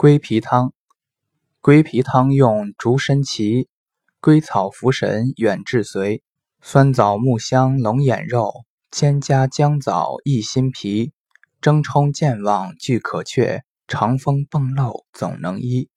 归脾汤，归脾汤用竹参芪、归草茯神远志随、酸枣木香龙眼肉、兼加姜枣益心脾、蒸冲健忘俱可却，长风迸漏总能医。